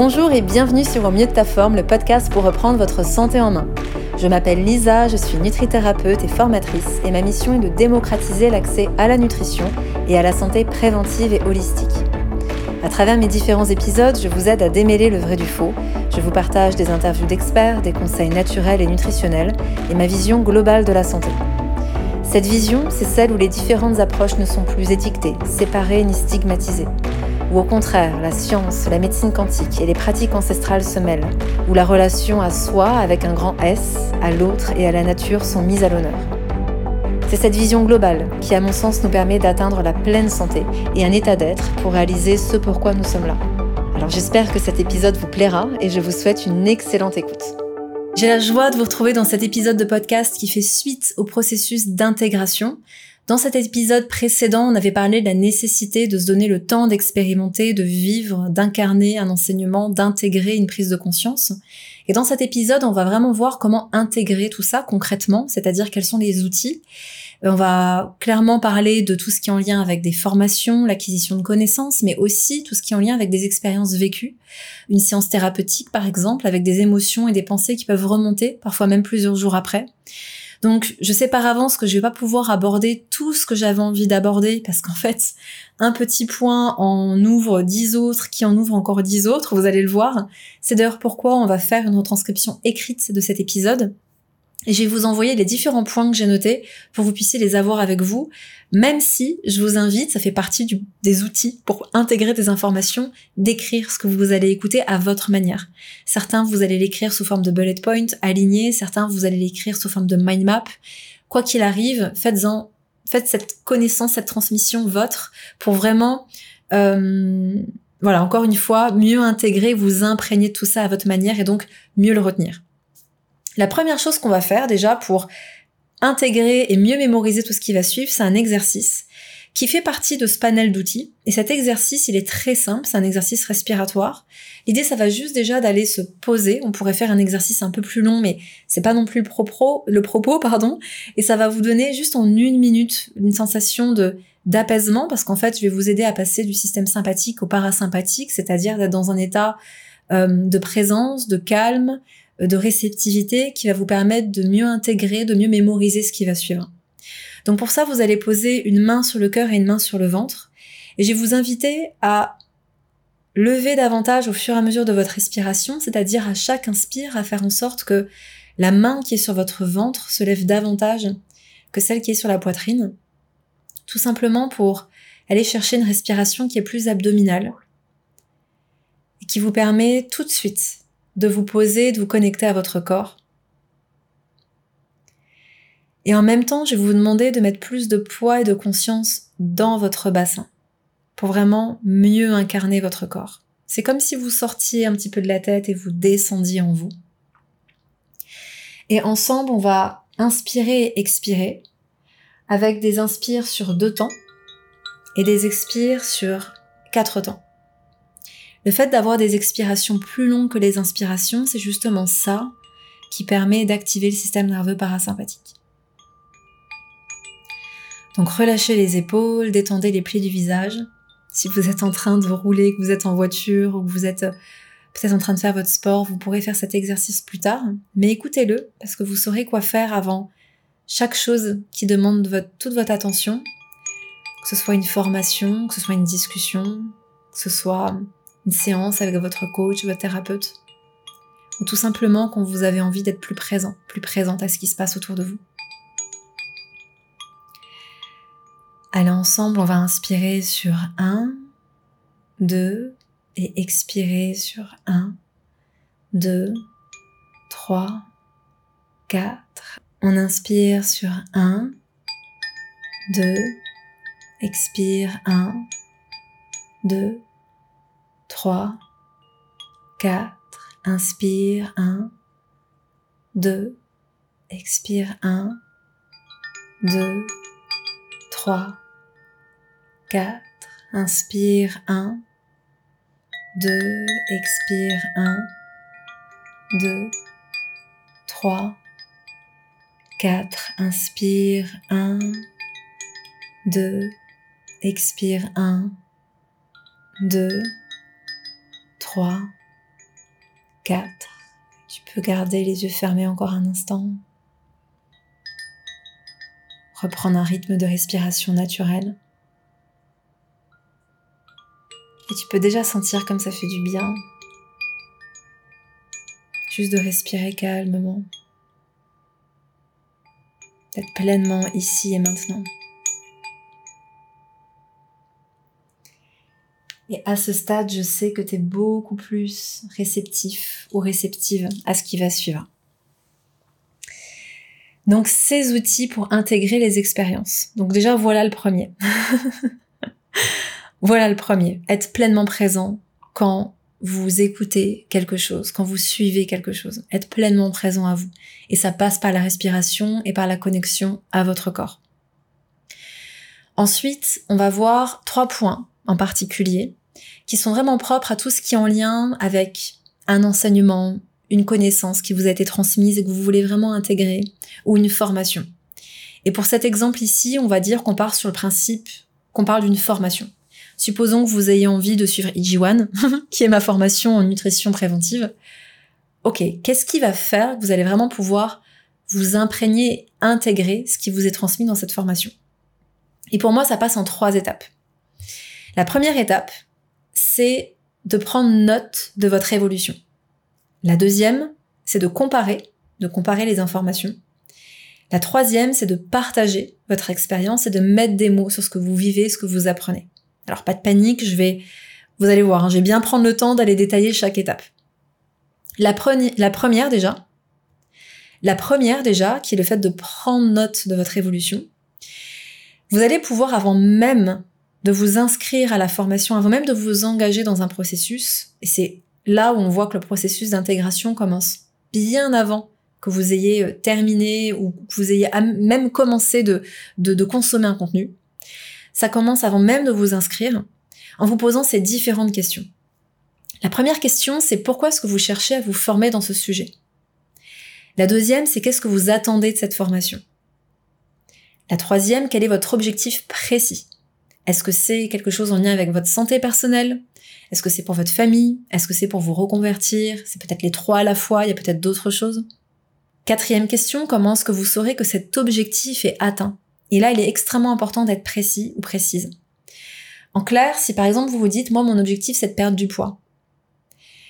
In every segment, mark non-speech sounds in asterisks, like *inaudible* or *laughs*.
Bonjour et bienvenue sur Au mieux de ta forme, le podcast pour reprendre votre santé en main. Je m'appelle Lisa, je suis nutrithérapeute et formatrice et ma mission est de démocratiser l'accès à la nutrition et à la santé préventive et holistique. À travers mes différents épisodes, je vous aide à démêler le vrai du faux. Je vous partage des interviews d'experts, des conseils naturels et nutritionnels et ma vision globale de la santé. Cette vision, c'est celle où les différentes approches ne sont plus étiquetées, séparées ni stigmatisées où au contraire la science, la médecine quantique et les pratiques ancestrales se mêlent, où la relation à soi avec un grand S, à l'autre et à la nature sont mises à l'honneur. C'est cette vision globale qui, à mon sens, nous permet d'atteindre la pleine santé et un état d'être pour réaliser ce pourquoi nous sommes là. Alors j'espère que cet épisode vous plaira et je vous souhaite une excellente écoute. J'ai la joie de vous retrouver dans cet épisode de podcast qui fait suite au processus d'intégration dans cet épisode précédent, on avait parlé de la nécessité de se donner le temps d'expérimenter, de vivre, d'incarner un enseignement, d'intégrer une prise de conscience. Et dans cet épisode, on va vraiment voir comment intégrer tout ça concrètement, c'est-à-dire quels sont les outils. On va clairement parler de tout ce qui est en lien avec des formations, l'acquisition de connaissances, mais aussi tout ce qui est en lien avec des expériences vécues. Une séance thérapeutique, par exemple, avec des émotions et des pensées qui peuvent remonter, parfois même plusieurs jours après. Donc, je sais par avance que je vais pas pouvoir aborder tout ce que j'avais envie d'aborder parce qu'en fait, un petit point en ouvre dix autres, qui en ouvre encore dix autres, vous allez le voir. C'est d'ailleurs pourquoi on va faire une retranscription écrite de cet épisode et je vais vous envoyer les différents points que j'ai notés pour que vous puissiez les avoir avec vous, même si je vous invite, ça fait partie des outils pour intégrer des informations, d'écrire ce que vous allez écouter à votre manière. Certains, vous allez l'écrire sous forme de bullet point aligné, certains, vous allez l'écrire sous forme de mind map. Quoi qu'il arrive, faites-en, faites cette connaissance, cette transmission votre pour vraiment, euh, voilà, encore une fois, mieux intégrer, vous imprégner tout ça à votre manière et donc mieux le retenir. La première chose qu'on va faire déjà pour intégrer et mieux mémoriser tout ce qui va suivre, c'est un exercice qui fait partie de ce panel d'outils. Et cet exercice, il est très simple, c'est un exercice respiratoire. L'idée, ça va juste déjà d'aller se poser. On pourrait faire un exercice un peu plus long, mais c'est pas non plus le propos, le propos, *laughs* pardon. Et ça va vous donner juste en une minute une sensation de d'apaisement, parce qu'en fait, je vais vous aider à passer du système sympathique au parasympathique, c'est-à-dire d'être dans un état euh, de présence, de calme, de réceptivité qui va vous permettre de mieux intégrer, de mieux mémoriser ce qui va suivre. Donc pour ça, vous allez poser une main sur le cœur et une main sur le ventre. Et je vais vous inviter à lever davantage au fur et à mesure de votre respiration, c'est-à-dire à chaque inspire, à faire en sorte que la main qui est sur votre ventre se lève davantage que celle qui est sur la poitrine. Tout simplement pour aller chercher une respiration qui est plus abdominale et qui vous permet tout de suite de vous poser, de vous connecter à votre corps. Et en même temps, je vais vous demander de mettre plus de poids et de conscience dans votre bassin pour vraiment mieux incarner votre corps. C'est comme si vous sortiez un petit peu de la tête et vous descendiez en vous. Et ensemble, on va inspirer et expirer avec des inspires sur deux temps et des expires sur quatre temps. Le fait d'avoir des expirations plus longues que les inspirations, c'est justement ça qui permet d'activer le système nerveux parasympathique. Donc relâchez les épaules, détendez les plis du visage. Si vous êtes en train de rouler, que vous êtes en voiture ou que vous êtes euh, peut-être en train de faire votre sport, vous pourrez faire cet exercice plus tard. Mais écoutez-le parce que vous saurez quoi faire avant chaque chose qui demande toute votre attention, que ce soit une formation, que ce soit une discussion, que ce soit une séance avec votre coach, votre thérapeute, ou tout simplement quand vous avez envie d'être plus présent, plus présente à ce qui se passe autour de vous? Allez, ensemble, on va inspirer sur 1, 2, et expirer sur 1, 2, 3, 4. On inspire sur 1, 2, expire 1, 2, 3, 4, inspire 1, 2, expire 1, 2, 3, 4, inspire 1, 2, expire 1, 2, 3, 4, inspire 1, 2, expire 1, 2, 3, 4. Tu peux garder les yeux fermés encore un instant. Reprendre un rythme de respiration naturel. Et tu peux déjà sentir comme ça fait du bien. Juste de respirer calmement. D'être pleinement ici et maintenant. Et à ce stade, je sais que tu es beaucoup plus réceptif ou réceptive à ce qui va suivre. Donc ces outils pour intégrer les expériences. Donc déjà voilà le premier. *laughs* voilà le premier. Être pleinement présent quand vous écoutez quelque chose, quand vous suivez quelque chose. Être pleinement présent à vous. Et ça passe par la respiration et par la connexion à votre corps. Ensuite, on va voir trois points en particulier qui sont vraiment propres à tout ce qui est en lien avec un enseignement, une connaissance qui vous a été transmise et que vous voulez vraiment intégrer, ou une formation. Et pour cet exemple ici, on va dire qu'on part sur le principe qu'on parle d'une formation. Supposons que vous ayez envie de suivre IG1, *laughs* qui est ma formation en nutrition préventive. Ok, qu'est-ce qui va faire que vous allez vraiment pouvoir vous imprégner, intégrer ce qui vous est transmis dans cette formation? Et pour moi, ça passe en trois étapes. La première étape, c'est de prendre note de votre évolution. La deuxième, c'est de comparer, de comparer les informations. La troisième, c'est de partager votre expérience et de mettre des mots sur ce que vous vivez, ce que vous apprenez. Alors pas de panique, je vais, vous allez voir, hein, je vais bien prendre le temps d'aller détailler chaque étape. La, la première déjà, la première déjà, qui est le fait de prendre note de votre évolution, vous allez pouvoir avant même de vous inscrire à la formation avant même de vous engager dans un processus. Et c'est là où on voit que le processus d'intégration commence bien avant que vous ayez euh, terminé ou que vous ayez même commencé de, de, de consommer un contenu. Ça commence avant même de vous inscrire en vous posant ces différentes questions. La première question, c'est pourquoi est-ce que vous cherchez à vous former dans ce sujet? La deuxième, c'est qu'est-ce que vous attendez de cette formation? La troisième, quel est votre objectif précis? Est-ce que c'est quelque chose en lien avec votre santé personnelle? Est-ce que c'est pour votre famille? Est-ce que c'est pour vous reconvertir? C'est peut-être les trois à la fois, il y a peut-être d'autres choses? Quatrième question, comment est-ce que vous saurez que cet objectif est atteint? Et là, il est extrêmement important d'être précis ou précise. En clair, si par exemple vous vous dites, moi mon objectif c'est de perdre du poids,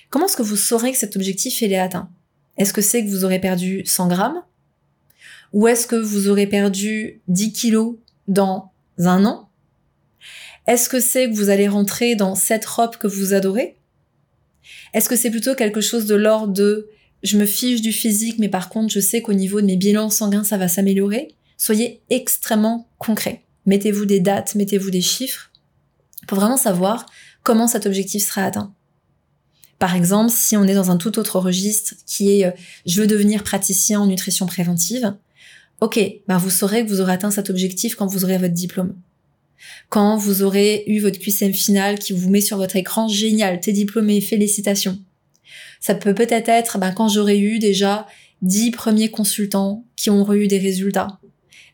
comment est-ce que vous saurez que cet objectif est atteint? Est-ce que c'est que vous aurez perdu 100 grammes? Ou est-ce que vous aurez perdu 10 kilos dans un an? Est-ce que c'est que vous allez rentrer dans cette robe que vous adorez? Est-ce que c'est plutôt quelque chose de l'ordre de je me fiche du physique, mais par contre je sais qu'au niveau de mes bilans sanguins ça va s'améliorer? Soyez extrêmement concret. Mettez-vous des dates, mettez-vous des chiffres pour vraiment savoir comment cet objectif sera atteint. Par exemple, si on est dans un tout autre registre qui est euh, je veux devenir praticien en nutrition préventive, ok, ben vous saurez que vous aurez atteint cet objectif quand vous aurez votre diplôme. Quand vous aurez eu votre QCM final qui vous met sur votre écran, génial, t'es diplômé, félicitations. Ça peut peut-être être, ben, quand j'aurai eu déjà 10 premiers consultants qui ont eu des résultats.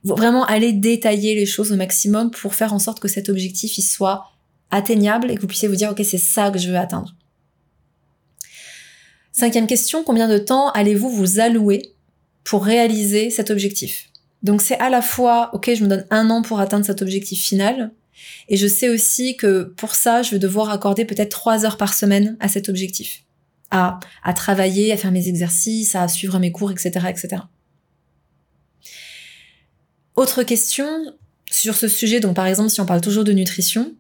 Vraiment aller détailler les choses au maximum pour faire en sorte que cet objectif soit atteignable et que vous puissiez vous dire ok c'est ça que je veux atteindre. Cinquième question, combien de temps allez-vous vous allouer pour réaliser cet objectif? Donc c'est à la fois, ok, je me donne un an pour atteindre cet objectif final, et je sais aussi que pour ça, je vais devoir accorder peut-être trois heures par semaine à cet objectif, à, travailler, à faire mes exercices, à suivre mes cours, etc., etc. Autre question sur ce sujet, donc par exemple si on parle toujours de nutrition,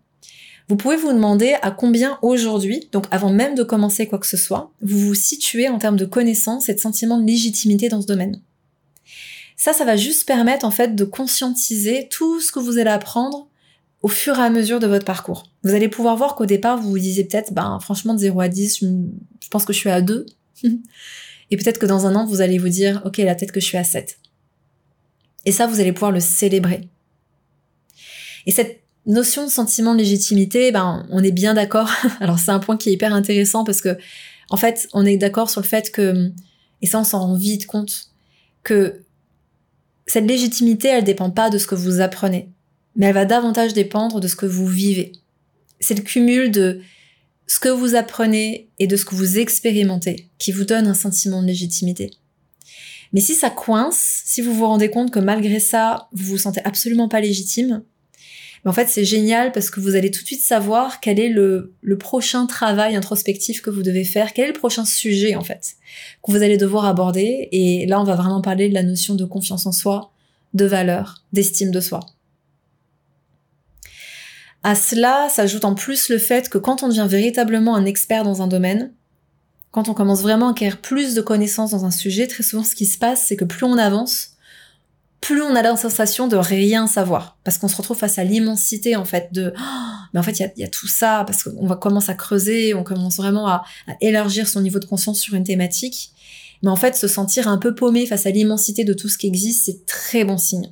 vous pouvez vous demander à combien aujourd'hui, donc avant même de commencer quoi que ce soit, vous vous situez en termes de connaissances et de sentiment de légitimité dans ce domaine. Ça, ça va juste permettre en fait de conscientiser tout ce que vous allez apprendre au fur et à mesure de votre parcours. Vous allez pouvoir voir qu'au départ, vous vous disiez peut-être, ben franchement, de 0 à 10, je, pense que je suis à 2. *laughs* et peut-être que dans un an, vous allez vous dire, ok, la tête que je suis à 7. Et ça, vous allez pouvoir le célébrer. Et cette notion de sentiment de légitimité, ben, on est bien d'accord. *laughs* Alors, c'est un point qui est hyper intéressant parce que, en fait, on est d'accord sur le fait que, et ça, on s'en rend vite compte, que cette légitimité, elle dépend pas de ce que vous apprenez, mais elle va davantage dépendre de ce que vous vivez. C'est le cumul de ce que vous apprenez et de ce que vous expérimentez qui vous donne un sentiment de légitimité. Mais si ça coince, si vous vous rendez compte que malgré ça, vous vous sentez absolument pas légitime, en fait, c'est génial parce que vous allez tout de suite savoir quel est le, le, prochain travail introspectif que vous devez faire, quel est le prochain sujet, en fait, que vous allez devoir aborder. Et là, on va vraiment parler de la notion de confiance en soi, de valeur, d'estime de soi. À cela s'ajoute en plus le fait que quand on devient véritablement un expert dans un domaine, quand on commence vraiment à acquérir plus de connaissances dans un sujet, très souvent ce qui se passe, c'est que plus on avance, plus on a la sensation de rien savoir, parce qu'on se retrouve face à l'immensité en fait de, oh, mais en fait il y a, tout ça, parce qu'on va commencer à creuser, on commence vraiment à, à, élargir son niveau de conscience sur une thématique, mais en fait se sentir un peu paumé face à l'immensité de tout ce qui existe, c'est très bon signe.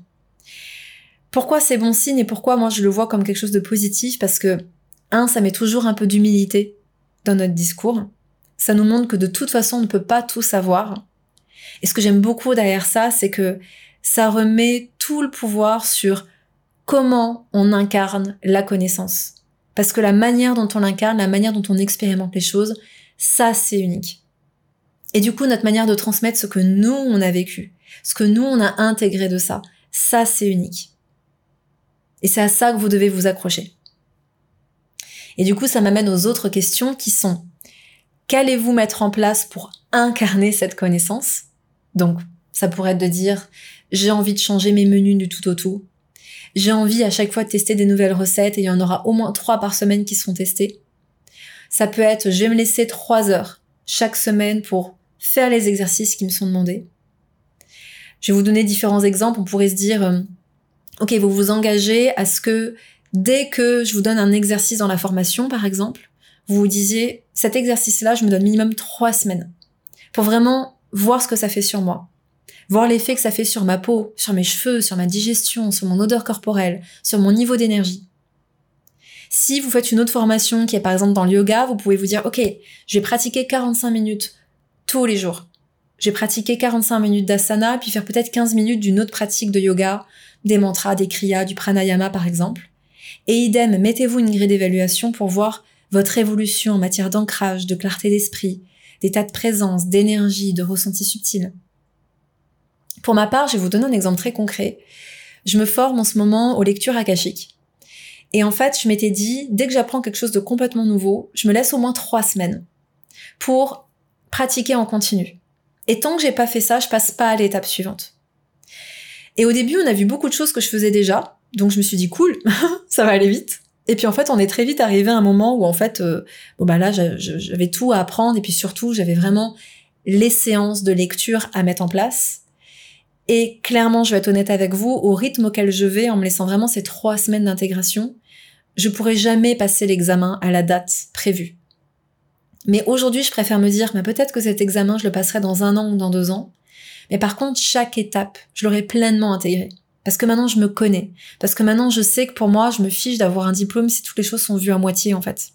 Pourquoi c'est bon signe et pourquoi moi je le vois comme quelque chose de positif? Parce que, un, ça met toujours un peu d'humilité dans notre discours. Ça nous montre que de toute façon on ne peut pas tout savoir. Et ce que j'aime beaucoup derrière ça, c'est que ça remet tout le pouvoir sur comment on incarne la connaissance. Parce que la manière dont on l'incarne, la manière dont on expérimente les choses, ça c'est unique. Et du coup, notre manière de transmettre ce que nous on a vécu, ce que nous on a intégré de ça, ça c'est unique. Et c'est à ça que vous devez vous accrocher. Et du coup, ça m'amène aux autres questions qui sont qu'allez-vous mettre en place pour incarner cette connaissance? Donc, ça pourrait être de dire j'ai envie de changer mes menus du tout au tout. J'ai envie à chaque fois de tester des nouvelles recettes et il y en aura au moins trois par semaine qui seront testées. Ça peut être je vais me laisser trois heures chaque semaine pour faire les exercices qui me sont demandés. Je vais vous donner différents exemples. On pourrait se dire, euh, ok, vous vous engagez à ce que dès que je vous donne un exercice dans la formation, par exemple, vous vous disiez, cet exercice-là, je me donne minimum trois semaines pour vraiment voir ce que ça fait sur moi, voir l'effet que ça fait sur ma peau, sur mes cheveux, sur ma digestion, sur mon odeur corporelle, sur mon niveau d'énergie. Si vous faites une autre formation qui est par exemple dans le yoga, vous pouvez vous dire, ok, je vais pratiquer 45 minutes tous les jours. Je vais pratiquer 45 minutes d'asana, puis faire peut-être 15 minutes d'une autre pratique de yoga, des mantras, des kriyas, du pranayama par exemple. Et idem, mettez-vous une grille d'évaluation pour voir votre évolution en matière d'ancrage, de clarté d'esprit, d'état de présence, d'énergie, de ressenti subtil. Pour ma part, je vais vous donner un exemple très concret. Je me forme en ce moment aux lectures akashiques. Et en fait, je m'étais dit, dès que j'apprends quelque chose de complètement nouveau, je me laisse au moins trois semaines pour pratiquer en continu. Et tant que j'ai pas fait ça, je passe pas à l'étape suivante. Et au début, on a vu beaucoup de choses que je faisais déjà, donc je me suis dit cool, *laughs* ça va aller vite. Et puis en fait, on est très vite arrivé à un moment où en fait, euh, bon bah là, j'avais tout à apprendre et puis surtout, j'avais vraiment les séances de lecture à mettre en place. Et clairement, je vais être honnête avec vous, au rythme auquel je vais, en me laissant vraiment ces trois semaines d'intégration, je pourrais jamais passer l'examen à la date prévue. Mais aujourd'hui, je préfère me dire, mais peut-être que cet examen, je le passerai dans un an ou dans deux ans. Mais par contre, chaque étape, je l'aurais pleinement intégrée. Parce que maintenant, je me connais. Parce que maintenant, je sais que pour moi, je me fiche d'avoir un diplôme si toutes les choses sont vues à moitié, en fait.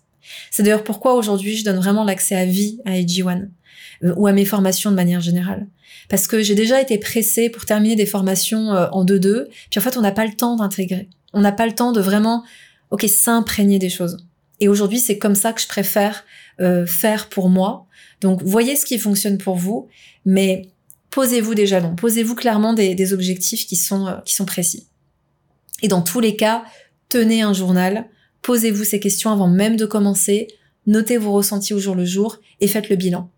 C'est d'ailleurs pourquoi aujourd'hui, je donne vraiment l'accès à vie à AG1. Euh, ou à mes formations de manière générale. Parce que j'ai déjà été pressée pour terminer des formations euh, en 2-2, puis en fait, on n'a pas le temps d'intégrer. On n'a pas le temps de vraiment, ok, s'imprégner des choses. Et aujourd'hui, c'est comme ça que je préfère euh, faire pour moi. Donc, voyez ce qui fonctionne pour vous, mais posez-vous des jalons, posez-vous clairement des, objectifs qui sont, euh, qui sont précis. Et dans tous les cas, tenez un journal, posez-vous ces questions avant même de commencer, notez vos ressentis au jour le jour et faites le bilan.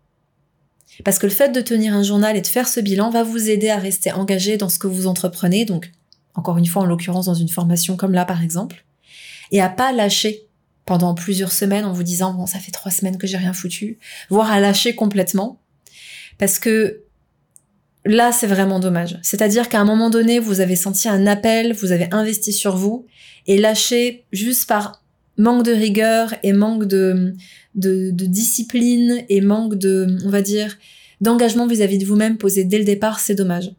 Parce que le fait de tenir un journal et de faire ce bilan va vous aider à rester engagé dans ce que vous entreprenez, donc encore une fois en l'occurrence dans une formation comme là par exemple, et à pas lâcher pendant plusieurs semaines en vous disant bon ça fait trois semaines que j'ai rien foutu, voire à lâcher complètement, parce que là c'est vraiment dommage. C'est-à-dire qu'à un moment donné vous avez senti un appel, vous avez investi sur vous et lâché juste par manque de rigueur et manque de, de, discipline et manque de, on va dire, d'engagement vis-à-vis de vous-même posé dès le départ, c'est dommage.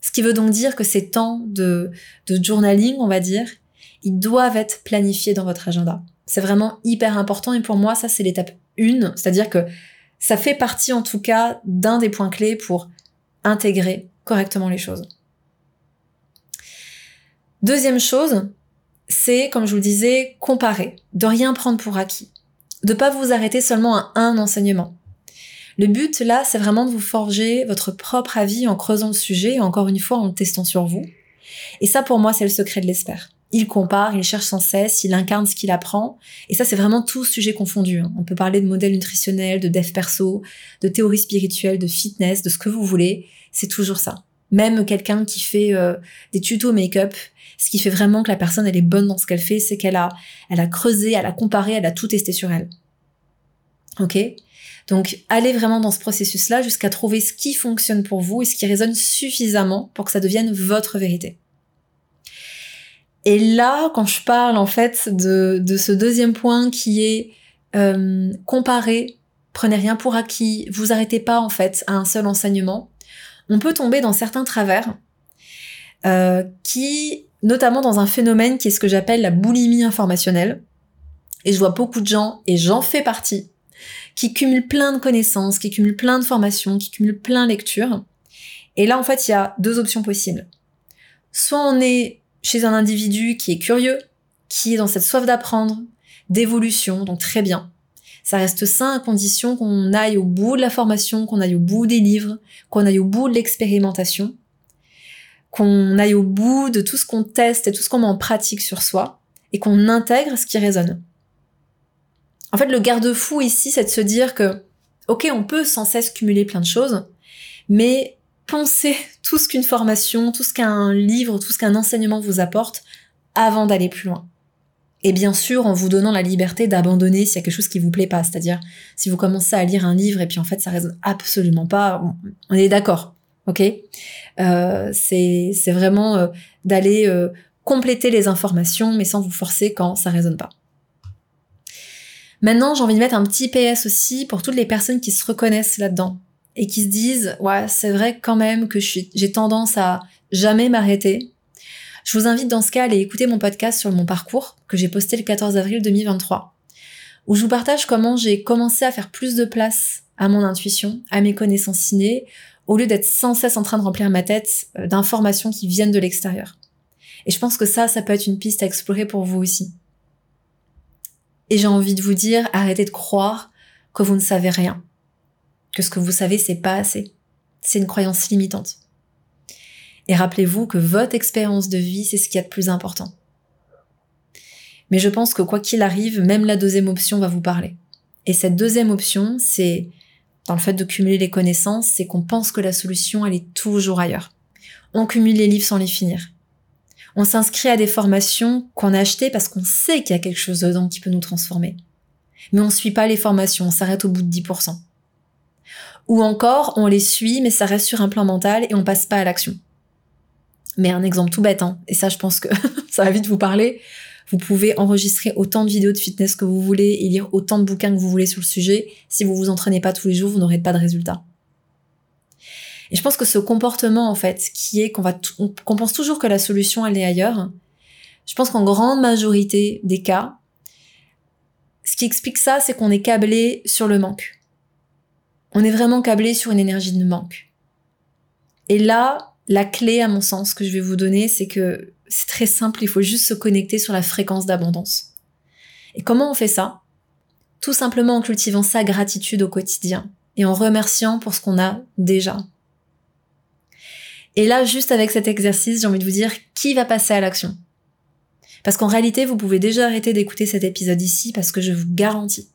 Ce qui veut donc dire que ces temps de, de journaling, on va dire, ils doivent être planifiés dans votre agenda. C'est vraiment hyper important et pour moi, ça, c'est l'étape 1, c'est-à-dire que ça fait partie en tout cas d'un des points clés pour intégrer correctement les choses. Deuxième chose, c'est, comme je vous le disais, comparer, de rien prendre pour acquis. De pas vous arrêter seulement à un enseignement. Le but là, c'est vraiment de vous forger votre propre avis en creusant le sujet, encore une fois en le testant sur vous. Et ça, pour moi, c'est le secret de l'expert. Il compare, il cherche sans cesse, il incarne ce qu'il apprend. Et ça, c'est vraiment tout sujet confondu. Hein. On peut parler de modèle nutritionnel, de dev perso, de théorie spirituelle, de fitness, de ce que vous voulez. C'est toujours ça. Même quelqu'un qui fait euh, des tutos make-up, ce qui fait vraiment que la personne, elle est bonne dans ce qu'elle fait, c'est qu'elle a, elle a creusé, elle a comparé, elle a tout testé sur elle. Ok? Donc, allez vraiment dans ce processus-là jusqu'à trouver ce qui fonctionne pour vous et ce qui résonne suffisamment pour que ça devienne votre vérité. Et là, quand je parle en fait de, ce deuxième point qui est euh, comparer, prenez rien pour acquis, vous arrêtez pas en fait à un seul enseignement, on peut tomber dans certains travers euh, qui, notamment dans un phénomène qui est ce que j'appelle la boulimie informationnelle. Et je vois beaucoup de gens, et j'en fais partie, qui cumule plein de connaissances, qui cumule plein de formations, qui cumule plein de lectures. Et là, en fait, il y a deux options possibles. Soit on est chez un individu qui est curieux, qui est dans cette soif d'apprendre, d'évolution, donc très bien. Ça reste sain à condition qu'on aille au bout de la formation, qu'on aille au bout des livres, qu'on aille au bout de l'expérimentation, qu'on aille au bout de tout ce qu'on teste et tout ce qu'on met en pratique sur soi, et qu'on intègre ce qui résonne. En fait, le garde-fou ici, c'est de se dire que, ok, on peut sans cesse cumuler plein de choses, mais pensez *laughs* tout ce qu'une formation, tout ce qu'un livre, tout ce qu'un enseignement vous apporte avant d'aller plus loin. Et bien sûr, en vous donnant la liberté d'abandonner s'il y a quelque chose qui vous plaît pas. C'est-à-dire, si vous commencez à lire un livre et puis en fait ça résonne absolument pas, on est d'accord, ok? Euh, C'est vraiment euh, d'aller euh, compléter les informations, mais sans vous forcer quand ça résonne pas. Maintenant, j'ai envie de mettre un petit PS aussi pour toutes les personnes qui se reconnaissent là-dedans et qui se disent ouais, c'est vrai quand même que j'ai tendance à jamais m'arrêter. Je vous invite dans ce cas à aller écouter mon podcast sur mon parcours que j'ai posté le 14 avril 2023 où je vous partage comment j'ai commencé à faire plus de place à mon intuition, à mes connaissances innées, au lieu d'être sans cesse en train de remplir ma tête euh, d'informations qui viennent de l'extérieur. Et je pense que ça, ça peut être une piste à explorer pour vous aussi. Et j'ai envie de vous dire, arrêtez de croire que vous ne savez rien. Que ce que vous savez, c'est pas assez. C'est une croyance limitante. Et rappelez-vous que votre expérience de vie, c'est ce qui est de plus important. Mais je pense que quoi qu'il arrive, même la deuxième option va vous parler. Et cette deuxième option, c'est, dans le fait de cumuler les connaissances, c'est qu'on pense que la solution, elle est toujours ailleurs. On cumule les livres sans les finir. On s'inscrit à des formations qu'on a achetées parce qu'on sait qu'il y a quelque chose dedans qui peut nous transformer. Mais on suit pas les formations, on s'arrête au bout de 10%. Ou encore, on les suit, mais ça reste sur un plan mental et on passe pas à l'action. Mais un exemple tout bête, hein, et ça je pense que *laughs* ça va vite vous parler. Vous pouvez enregistrer autant de vidéos de fitness que vous voulez et lire autant de bouquins que vous voulez sur le sujet. Si vous vous entraînez pas tous les jours, vous n'aurez pas de résultats. Et je pense que ce comportement, en fait, qui est qu'on va, qu'on pense toujours que la solution, elle est ailleurs, je pense qu'en grande majorité des cas, ce qui explique ça, c'est qu'on est câblé sur le manque. On est vraiment câblé sur une énergie de manque. Et là, la clé, à mon sens, que je vais vous donner, c'est que c'est très simple, il faut juste se connecter sur la fréquence d'abondance. Et comment on fait ça? Tout simplement en cultivant sa gratitude au quotidien et en remerciant pour ce qu'on a déjà. Et là, juste avec cet exercice, j'ai envie de vous dire qui va passer à l'action? Parce qu'en réalité, vous pouvez déjà arrêter d'écouter cet épisode ici parce que je vous garantis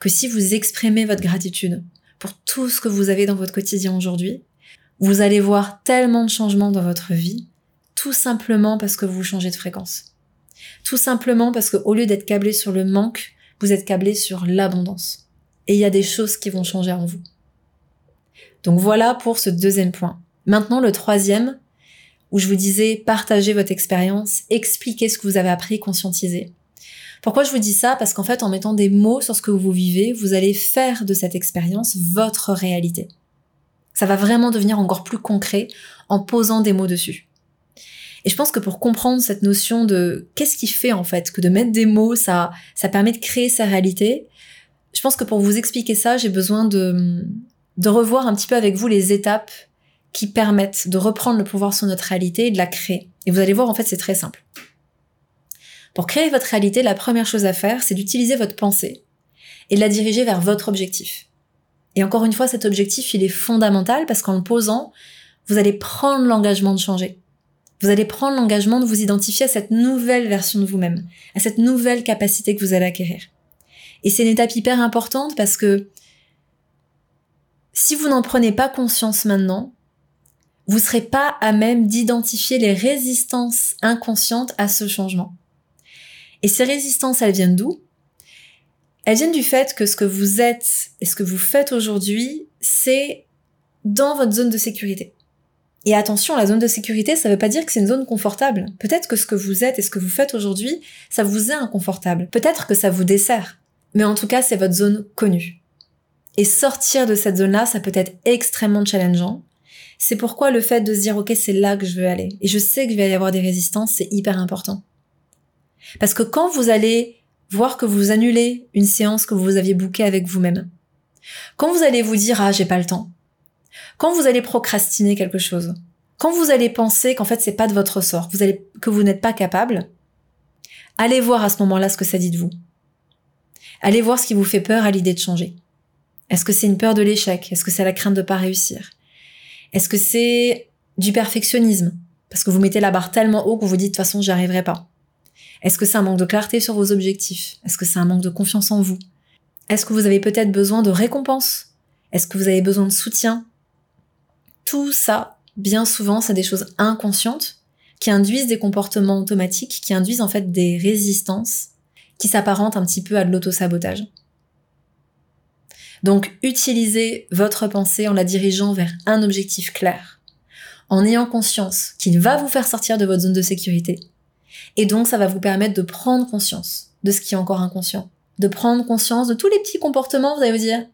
que si vous exprimez votre gratitude pour tout ce que vous avez dans votre quotidien aujourd'hui, vous allez voir tellement de changements dans votre vie, tout simplement parce que vous changez de fréquence. Tout simplement parce que au lieu d'être câblé sur le manque, vous êtes câblé sur l'abondance. Et il y a des choses qui vont changer en vous. Donc voilà pour ce deuxième point. Maintenant, le troisième, où je vous disais partagez votre expérience, expliquez ce que vous avez appris, conscientisez. Pourquoi je vous dis ça? Parce qu'en fait, en mettant des mots sur ce que vous vivez, vous allez faire de cette expérience votre réalité. Ça va vraiment devenir encore plus concret en posant des mots dessus. Et je pense que pour comprendre cette notion de qu'est-ce qui fait en fait que de mettre des mots, ça, ça permet de créer sa réalité. Je pense que pour vous expliquer ça, j'ai besoin de, de revoir un petit peu avec vous les étapes qui permettent de reprendre le pouvoir sur notre réalité et de la créer. Et vous allez voir, en fait, c'est très simple. Pour créer votre réalité, la première chose à faire, c'est d'utiliser votre pensée et de la diriger vers votre objectif. Et encore une fois, cet objectif, il est fondamental parce qu'en le posant, vous allez prendre l'engagement de changer. Vous allez prendre l'engagement de vous identifier à cette nouvelle version de vous-même, à cette nouvelle capacité que vous allez acquérir. Et c'est une étape hyper importante parce que si vous n'en prenez pas conscience maintenant, vous serez pas à même d'identifier les résistances inconscientes à ce changement. Et ces résistances, elles viennent d'où? Elles viennent du fait que ce que vous êtes et ce que vous faites aujourd'hui, c'est dans votre zone de sécurité. Et attention, la zone de sécurité, ça veut pas dire que c'est une zone confortable. Peut-être que ce que vous êtes et ce que vous faites aujourd'hui, ça vous est inconfortable. Peut-être que ça vous dessert. Mais en tout cas, c'est votre zone connue. Et sortir de cette zone-là, ça peut être extrêmement challengeant. C'est pourquoi le fait de se dire, OK, c'est là que je veux aller. Et je sais qu'il va y avoir des résistances, c'est hyper important. Parce que quand vous allez voir que vous annulez une séance que vous aviez bookée avec vous-même, quand vous allez vous dire, ah, j'ai pas le temps, quand vous allez procrastiner quelque chose, quand vous allez penser qu'en fait c'est pas de votre sort, que vous n'êtes pas capable, allez voir à ce moment-là ce que ça dit de vous. Allez voir ce qui vous fait peur à l'idée de changer. Est-ce que c'est une peur de l'échec? Est-ce que c'est la crainte de pas réussir? Est-ce que c'est du perfectionnisme? Parce que vous mettez la barre tellement haut que vous vous dites de toute façon j'y arriverai pas. Est-ce que c'est un manque de clarté sur vos objectifs? Est-ce que c'est un manque de confiance en vous? Est-ce que vous avez peut-être besoin de récompense? Est-ce que vous avez besoin de soutien? Tout ça, bien souvent, c'est des choses inconscientes qui induisent des comportements automatiques, qui induisent en fait des résistances qui s'apparentent un petit peu à de l'autosabotage. Donc utilisez votre pensée en la dirigeant vers un objectif clair, en ayant conscience qu'il va vous faire sortir de votre zone de sécurité. Et donc ça va vous permettre de prendre conscience de ce qui est encore inconscient, de prendre conscience de tous les petits comportements, vous allez vous dire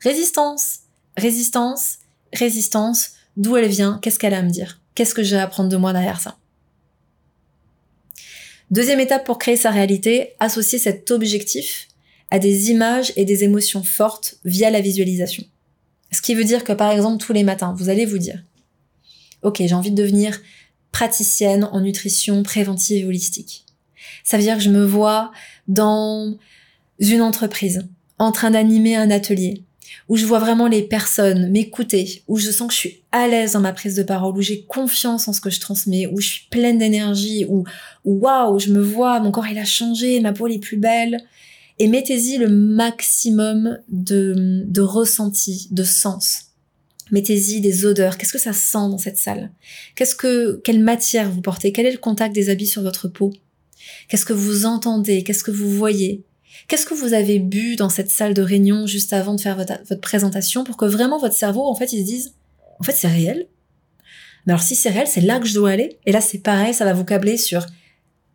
résistance, résistance, résistance, d'où elle vient, qu'est-ce qu'elle a à me dire, qu'est-ce que j'ai à apprendre de moi derrière ça? Deuxième étape pour créer sa réalité, associer cet objectif à des images et des émotions fortes via la visualisation. Ce qui veut dire que par exemple tous les matins, vous allez vous dire, ok, j'ai envie de devenir praticienne en nutrition préventive et holistique. Ça veut dire que je me vois dans une entreprise, en train d'animer un atelier, où je vois vraiment les personnes m'écouter, où je sens que je suis à l'aise dans ma prise de parole, où j'ai confiance en ce que je transmets, où je suis pleine d'énergie, où waouh, je me vois, mon corps il a changé, ma peau est plus belle, et mettez-y le maximum de, de ressenti, de sens. Mettez-y des odeurs. Qu'est-ce que ça sent dans cette salle? Quelle matière vous portez? Quel est le contact des habits sur votre peau? Qu'est-ce que vous entendez? Qu'est-ce que vous voyez? Qu'est-ce que vous avez bu dans cette salle de réunion juste avant de faire votre, votre présentation pour que vraiment votre cerveau, en fait, il se dise, en fait, c'est réel? Mais alors si c'est réel, c'est là que je dois aller. Et là, c'est pareil, ça va vous câbler sur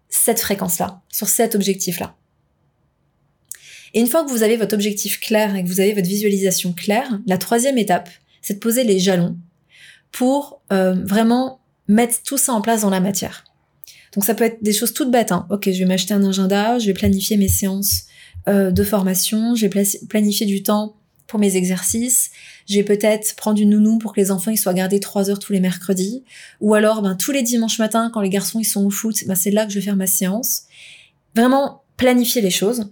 cette fréquence-là, sur cet objectif-là. Et une fois que vous avez votre objectif clair et que vous avez votre visualisation claire, la troisième étape, c'est de poser les jalons pour euh, vraiment mettre tout ça en place dans la matière. Donc ça peut être des choses toutes bêtes. Hein. Ok, je vais m'acheter un agenda, je vais planifier mes séances euh, de formation, je vais planifier du temps pour mes exercices. Je vais peut-être prendre une nounou pour que les enfants ils soient gardés trois heures tous les mercredis. Ou alors, ben, tous les dimanches matins, quand les garçons ils sont au foot, ben, c'est là que je vais faire ma séance. Vraiment planifier les choses.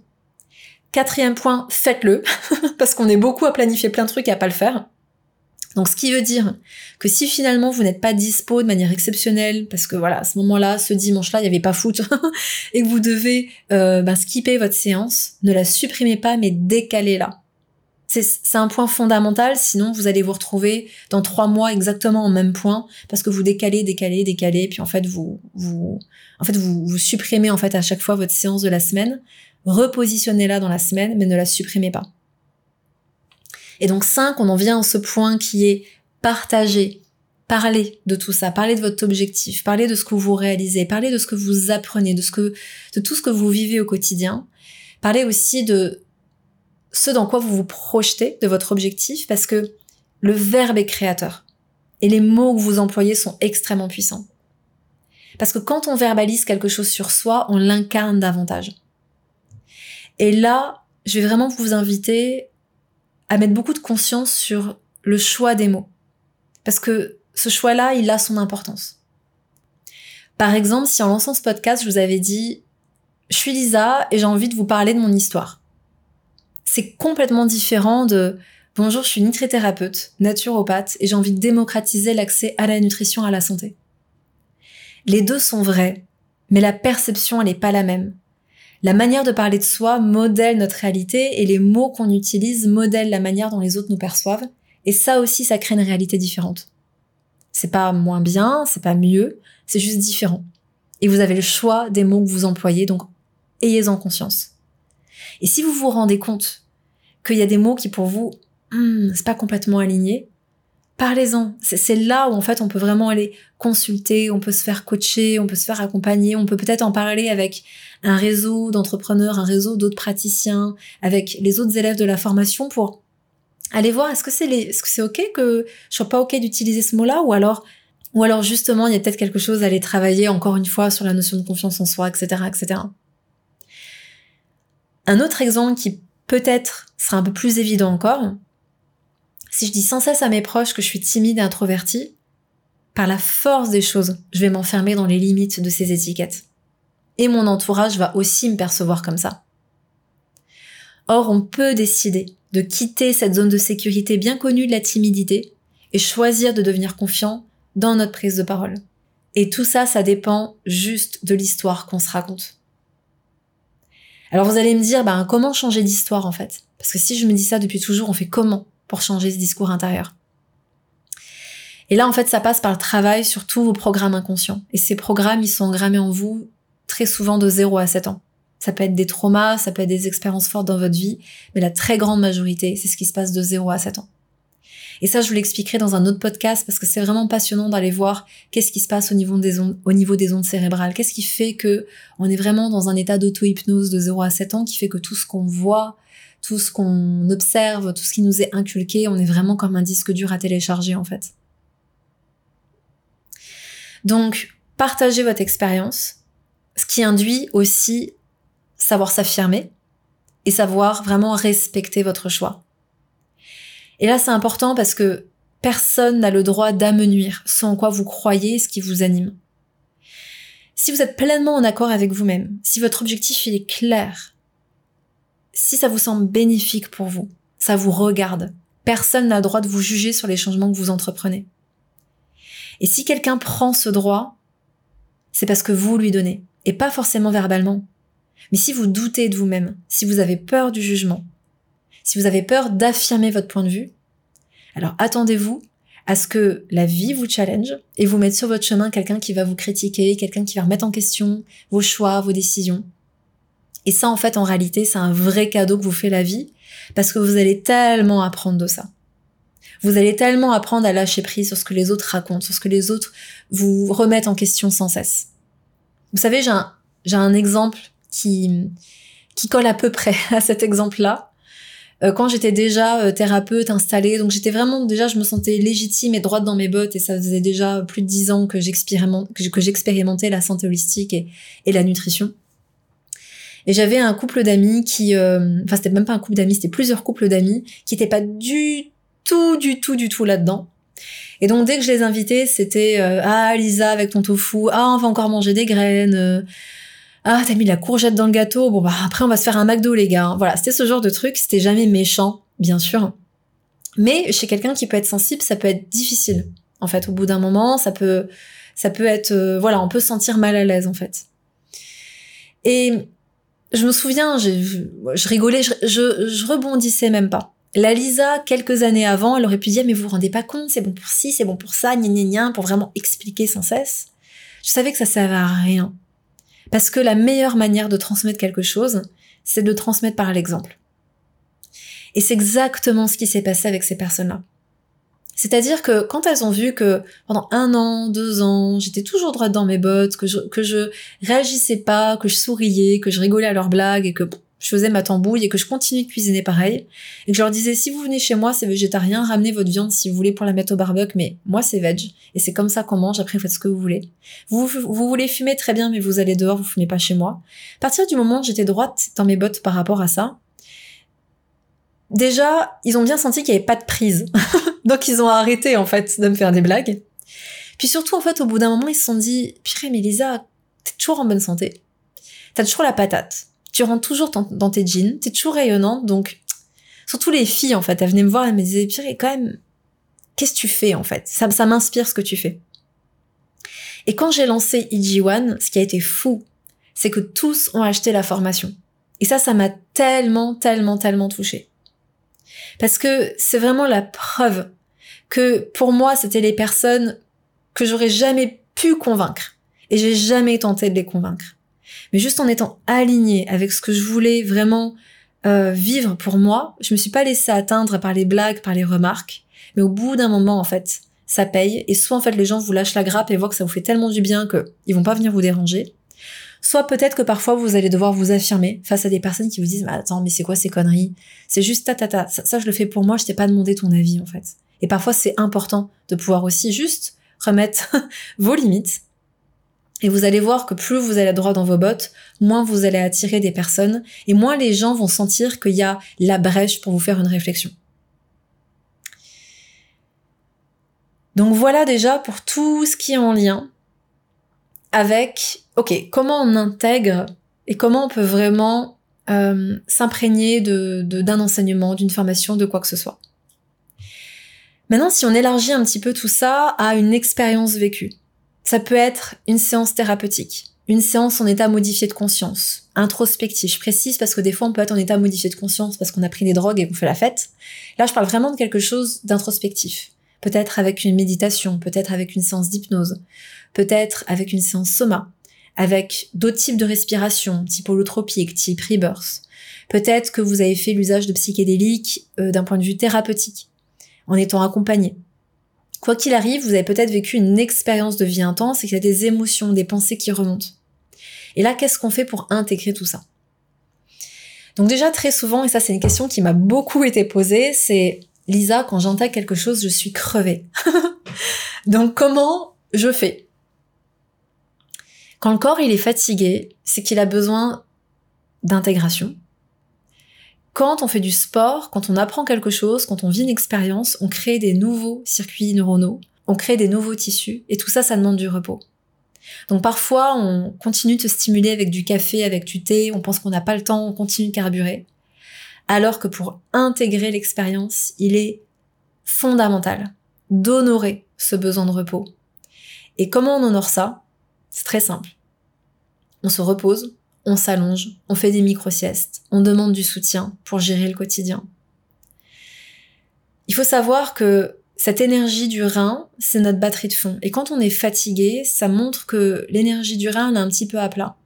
Quatrième point, faites-le, *laughs* parce qu'on est beaucoup à planifier plein de trucs et à pas le faire. Donc, ce qui veut dire que si finalement vous n'êtes pas dispo de manière exceptionnelle, parce que voilà, ce moment-là, ce dimanche-là, il n'y avait pas foot, *laughs* et que vous devez ben, skipper votre séance, ne la supprimez pas, mais décalez-la. C'est un point fondamental, sinon vous allez vous retrouver dans trois mois exactement au même point, parce que vous décalez, décalez, décalez, puis en fait vous, vous, en fait vous, vous supprimez en fait à chaque fois votre séance de la semaine, repositionnez-la dans la semaine, mais ne la supprimez pas. Et donc 5, on en vient à ce point qui est partager, parler de tout ça, parler de votre objectif, parler de ce que vous réalisez, parler de ce que vous apprenez, de de tout ce que vous vivez au quotidien. Parler aussi de ce dans quoi vous vous projetez de votre objectif parce que le verbe est créateur et les mots que vous employez sont extrêmement puissants. Parce que quand on verbalise quelque chose sur soi, on l'incarne davantage. Et là, je vais vraiment vous inviter à mettre beaucoup de conscience sur le choix des mots. Parce que ce choix-là, il a son importance. Par exemple, si en lançant ce podcast, je vous avais dit, je suis Lisa et j'ai envie de vous parler de mon histoire. c'est complètement différent de bonjour, je suis nutrithérapeute, naturopathe et j'ai envie de démocratiser l'accès à la nutrition, à la santé. Les deux sont vrais, mais la perception, elle n'est pas la même. La manière de parler de soi modèle notre réalité et les mots qu'on utilise modèlent la manière dont les autres nous perçoivent. Et ça aussi, ça crée une réalité différente. C'est pas moins bien, c'est pas mieux, c'est juste différent. Et vous avez le choix des mots que vous employez, donc ayez-en conscience. Et si vous vous rendez compte qu'il y a des mots qui pour vous, hmm, c'est pas complètement aligné, parlez-en. C'est là où en fait on peut vraiment aller consulter, on peut se faire coacher, on peut se faire accompagner, on peut peut-être en parler avec un réseau d'entrepreneurs, un réseau d'autres praticiens, avec les autres élèves de la formation pour aller voir est-ce que c'est est-ce que c'est ok que je sois pas ok d'utiliser ce mot-là ou alors ou alors justement il y a peut-être quelque chose à aller travailler encore une fois sur la notion de confiance en soi, etc., etc. Un autre exemple qui peut-être sera un peu plus évident encore, si je dis sans cesse à mes proches que je suis timide et introvertie, par la force des choses, je vais m'enfermer dans les limites de ces étiquettes. Et mon entourage va aussi me percevoir comme ça. Or, on peut décider de quitter cette zone de sécurité bien connue de la timidité et choisir de devenir confiant dans notre prise de parole. Et tout ça, ça dépend juste de l'histoire qu'on se raconte. Alors vous allez me dire, ben, comment changer d'histoire en fait? Parce que si je me dis ça depuis toujours, on fait comment? Pour changer ce discours intérieur Et là, en fait, ça passe par le travail sur tous vos programmes inconscients. Et ces programmes, ils sont engrammés en vous très souvent de 0 à 7 ans. Ça peut être des traumas, ça peut être des expériences fortes dans votre vie, mais la très grande majorité, c'est ce qui se passe de 0 à 7 ans. Et ça, je vous l'expliquerai dans un autre podcast parce que c'est vraiment passionnant d'aller voir qu'est-ce qui se passe au niveau des ondes, cérébrales. Qu'est-ce qui fait que on est vraiment dans un état d'auto-hypnose de 0 à 7 ans qui fait que tout ce qu'on voit, tout ce qu'on observe, tout ce qui nous est inculqué, on est vraiment comme un disque dur à télécharger en fait. Donc, partagez votre expérience, ce qui induit aussi savoir s'affirmer et savoir vraiment respecter votre choix. Et là, c'est important parce que personne n'a le droit d'amenuire ce en quoi vous croyez, ce qui vous anime. Si vous êtes pleinement en accord avec vous-même, si votre objectif est clair, si ça vous semble bénéfique pour vous, ça vous regarde, personne n'a le droit de vous juger sur les changements que vous entreprenez. Et si quelqu'un prend ce droit, c'est parce que vous lui donnez, et pas forcément verbalement. Mais si vous doutez de vous-même, si vous avez peur du jugement, si vous avez peur d'affirmer votre point de vue, alors attendez-vous à ce que la vie vous challenge et vous mette sur votre chemin quelqu'un qui va vous critiquer, quelqu'un qui va remettre en question vos choix, vos décisions. Et ça, en fait, en réalité, c'est un vrai cadeau que vous fait la vie parce que vous allez tellement apprendre de ça. Vous allez tellement apprendre à lâcher prise sur ce que les autres racontent, sur ce que les autres vous remettent en question sans cesse. Vous savez, j'ai un, j'ai un exemple qui, qui colle à peu près *laughs* à cet exemple-là. Euh, quand j'étais déjà euh, thérapeute installée, donc j'étais vraiment déjà, je me sentais légitime et droite dans mes bottes et ça faisait déjà plus de dix ans que j'expérimentais la santé holistique et, et la nutrition. Et j'avais un couple d'amis qui, euh, enfin c'était même pas un couple d'amis, c'était plusieurs couples d'amis qui étaient pas du tout, du tout, du tout là-dedans. Et donc dès que je les invitais, c'était ah Lisa avec ton tofu, ah on va encore manger des graines, ah t'as mis la courgette dans le gâteau, bon bah après on va se faire un McDo les gars. Voilà, c'était ce genre de truc, c'était jamais méchant, bien sûr. Mais chez quelqu'un qui peut être sensible, ça peut être difficile. En fait, au bout d'un moment, ça peut, ça peut être, euh, voilà, on peut se sentir mal à l'aise en fait. Et je me souviens, je, rigolais, je, je, rebondissais même pas. La Lisa, quelques années avant, elle aurait pu dire mais vous vous rendez pas compte, c'est bon pour ci, c'est bon pour ça, gna gna gna, pour vraiment expliquer sans cesse. Je savais que ça servait à rien. Parce que la meilleure manière de transmettre quelque chose, c'est de transmettre par l'exemple. Et c'est exactement ce qui s'est passé avec ces personnes-là. C'est-à-dire que quand elles ont vu que pendant un an, deux ans, j'étais toujours droite dans mes bottes, que je, que je réagissais pas, que je souriais, que je rigolais à leurs blagues et que je faisais ma tambouille et que je continuais de cuisiner pareil, et que je leur disais si vous venez chez moi, c'est végétarien, ramenez votre viande si vous voulez pour la mettre au barbecue, mais moi c'est veg, et c'est comme ça qu'on mange, après vous faites ce que vous voulez. Vous, vous voulez fumer très bien, mais vous allez dehors, vous fumez pas chez moi. À partir du moment où j'étais droite dans mes bottes par rapport à ça, déjà, ils ont bien senti qu'il y avait pas de prise. *laughs* Donc ils ont arrêté en fait de me faire des blagues. Puis surtout en fait au bout d'un moment ils se sont dit pire mais Lisa, t'es toujours en bonne santé. T'as toujours la patate tu rentres toujours dans tes jeans, t'es toujours rayonnante, donc Surtout les filles, en fait, elles venaient me voir, elles me disaient, Pierre, quand même, qu'est-ce que tu fais, en fait? Ça, m'inspire ce que tu fais. Et quand j'ai lancé EG1, ce qui a été fou, c'est que tous ont acheté la formation. Et ça, ça m'a tellement, tellement, tellement touché. Parce que c'est vraiment la preuve que pour moi, c'était les personnes que j'aurais jamais pu convaincre. Et j'ai jamais tenté de les convaincre. Mais juste en étant alignée avec ce que je voulais vraiment euh, vivre pour moi, je me suis pas laissée atteindre par les blagues, par les remarques. Mais au bout d'un moment, en fait, ça paye. Et soit en fait les gens vous lâchent la grappe et voient que ça vous fait tellement du bien que ils vont pas venir vous déranger. Soit peut-être que parfois vous allez devoir vous affirmer face à des personnes qui vous disent attends mais c'est quoi ces conneries? C'est juste ta ta ta ça, je le fais pour moi je t'ai pas demandé ton avis en fait. Et parfois c'est important de pouvoir aussi juste remettre *laughs* vos limites. Et vous allez voir que plus vous allez droit dans vos bottes, moins vous allez attirer des personnes et moins les gens vont sentir qu'il y a la brèche pour vous faire une réflexion. Donc voilà déjà pour tout ce qui est en lien avec, ok, comment on intègre et comment on peut vraiment euh, s'imprégner d'un enseignement, d'une formation, de quoi que ce soit. Maintenant, si on élargit un petit peu tout ça à une expérience vécue, ça peut être une séance thérapeutique, une séance en état modifié de conscience, introspectif. Je précise parce que des fois on peut être en état modifié de conscience parce qu'on a pris des drogues et qu'on fait la fête. Là, je parle vraiment de quelque chose d'introspectif peut-être avec une méditation, peut-être avec une séance d'hypnose, peut-être avec une séance soma, avec d'autres types de respiration, type holotropique, type rebirth. Peut-être que vous avez fait l'usage de psychédéliques euh, d'un point de vue thérapeutique, en étant accompagné. Quoi qu'il arrive, vous avez peut-être vécu une expérience de vie intense et qu'il y a des émotions, des pensées qui remontent. Et là, qu'est-ce qu'on fait pour intégrer tout ça? Donc déjà, très souvent, et ça c'est une question qui m'a beaucoup été posée, c'est Lisa, quand j'entends quelque chose, je suis crevée. *laughs* Donc comment je fais? Quand le corps il est fatigué, c'est qu'il a besoin d'intégration. Quand on fait du sport, quand on apprend quelque chose, quand on vit une expérience, on crée des nouveaux circuits neuronaux, on crée des nouveaux tissus, et tout ça, ça demande du repos. Donc parfois, on continue de stimuler avec du café, avec du thé, on pense qu'on n'a pas le temps, on continue de carburer alors que pour intégrer l'expérience, il est fondamental d'honorer ce besoin de repos. Et comment on honore ça? C'est très simple. On se repose, on s'allonge, on fait des micro-siestes, on demande du soutien pour gérer le quotidien. Il faut savoir que cette énergie du rein, c'est notre batterie de fond. Et quand on est fatigué, ça montre que l'énergie du rein est un petit peu à plat.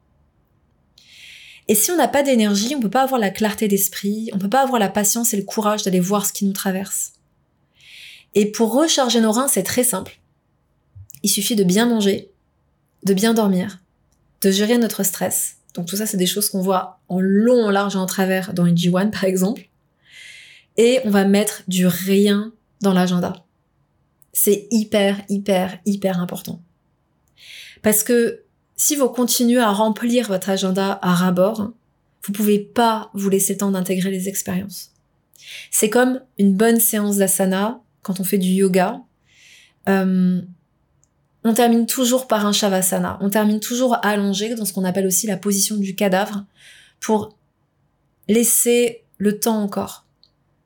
Et si on n'a pas d'énergie, on peut pas avoir la clarté d'esprit, on peut pas avoir la patience et le courage d'aller voir ce qui nous traverse. Et pour recharger nos reins, c'est très simple. Il suffit de bien manger, de bien dormir, de gérer notre stress. Donc tout ça, c'est des choses qu'on voit en long, en large et en travers dans une G1 par exemple. Et on va mettre du rien dans l'agenda. C'est hyper, hyper, hyper important. Parce que si vous continuez à remplir votre agenda à rabord, vous pouvez pas vous laisser le temps d'intégrer les expériences. C'est comme une bonne séance d'asana quand on fait du yoga. Euh, on termine toujours par un shavasana. On termine toujours allongé dans ce qu'on appelle aussi la position du cadavre pour laisser le temps encore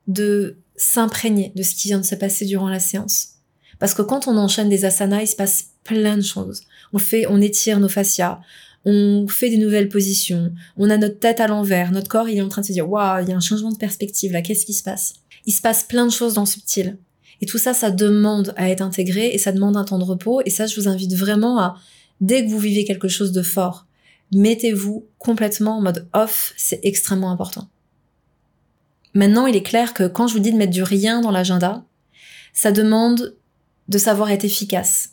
de s'imprégner de ce qui vient de se passer durant la séance. Parce que quand on enchaîne des asanas, il se passe plein de choses. On fait, on étire nos fascias, on fait des nouvelles positions, on a notre tête à l'envers, notre corps il est en train de se dire waouh, il y a un changement de perspective là, qu'est-ce qui se passe? Il se passe plein de choses dans le subtil. Et tout ça, ça demande à être intégré et ça demande un temps de repos. Et ça, je vous invite vraiment à, dès que vous vivez quelque chose de fort, mettez-vous complètement en mode off, c'est extrêmement important. Maintenant, il est clair que quand je vous dis de mettre du rien dans l'agenda, ça demande de savoir être efficace,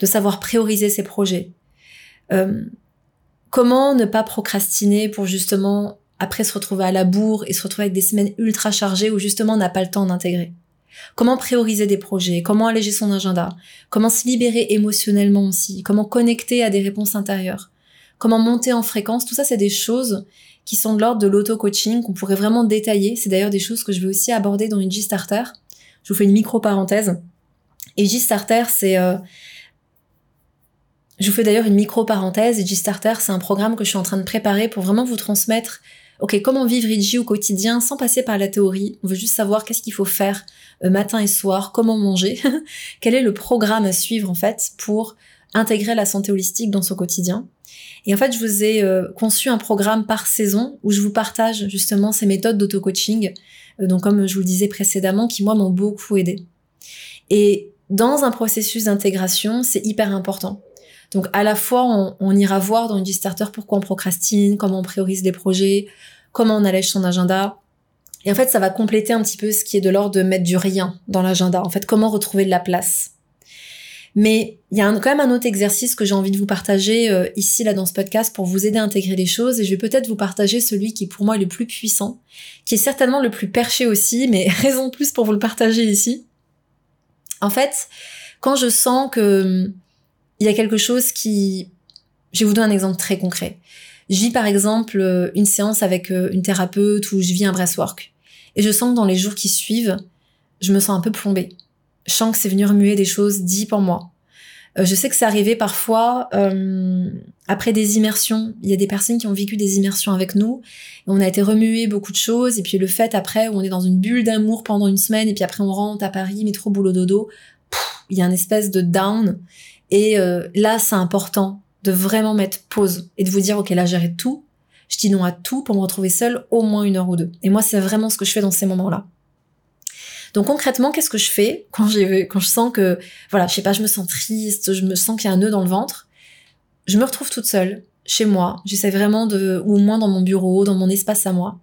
de savoir prioriser ses projets. Euh, comment ne pas procrastiner pour justement après se retrouver à la bourre et se retrouver avec des semaines ultra chargées où justement on n'a pas le temps d'intégrer? Comment prioriser des projets, comment alléger son agenda, comment se libérer émotionnellement aussi, comment connecter à des réponses intérieures, comment monter en fréquence, tout ça c'est des choses qui sont de l'ordre de l'auto-coaching qu'on pourrait vraiment détailler. C'est d'ailleurs des choses que je vais aussi aborder dans une G-Starter. Je vous fais une micro-parenthèse. Et G-Starter, c'est... Euh, je vous fais d'ailleurs une micro-parenthèse. G-Starter, c'est un programme que je suis en train de préparer pour vraiment vous transmettre ok, comment vivre Iji au quotidien sans passer par la théorie? On veut juste savoir qu'est-ce qu'il faut faire euh, matin et soir, comment manger, *laughs* quel est le programme à suivre en fait pour intégrer la santé holistique dans son quotidien? Et en fait, je vous ai euh, conçu un programme par saison où je vous partage justement ces méthodes d'auto-coaching, euh, donc comme je vous le disais précédemment, qui moi m'ont beaucoup aidé. Et dans un processus d'intégration, c'est hyper important. Donc à la fois, on, ira voir dans une starter pourquoi on procrastine, comment on priorise les projets, comment on allège son agenda. Et en fait, ça va compléter un petit peu ce qui est de l'ordre de mettre du rien dans l'agenda. En fait, comment retrouver de la place. Mais il y a quand même un autre exercice que j'ai envie de vous partager euh, ici, là, dans ce podcast, pour vous aider à intégrer les choses. Et je vais peut-être vous partager celui qui, pour moi, est le plus puissant, qui est certainement le plus perché aussi, mais *laughs* raison de plus pour vous le partager ici. En fait, quand je sens que il y a quelque chose qui... Je vais vous donner un exemple très concret. Vis par exemple euh, une séance avec euh, une thérapeute ou je vis un breathwork. Et je sens que dans les jours qui suivent, je me sens un peu plombée. Je sens que c'est venu remuer des choses deep en moi. Euh, je sais que c'est arrivé parfois après des immersions. Il y a des personnes qui ont vécu des immersions avec nous. Et on a été remué beaucoup de choses. Et puis le fait après, où on est dans une bulle d'amour pendant une semaine, et puis après on rentre à Paris, métro, boulot, dodo, il y a une espèce de down. Et euh, là, c'est important de vraiment mettre pause et de vous dire, ok, là, j'arrête tout. Je dis non à tout pour me retrouver seule au moins une heure ou deux. Et moi, c'est vraiment ce que je fais dans ces moments-là. Donc concrètement, qu'est-ce que je fais quand quand je sens que voilà, je sais pas, je me sens triste, je me sens qu'il y a un nœud dans le ventre, je me retrouve toute seule chez moi. J'essaie vraiment de ou au moins dans mon bureau, dans mon espace à moi.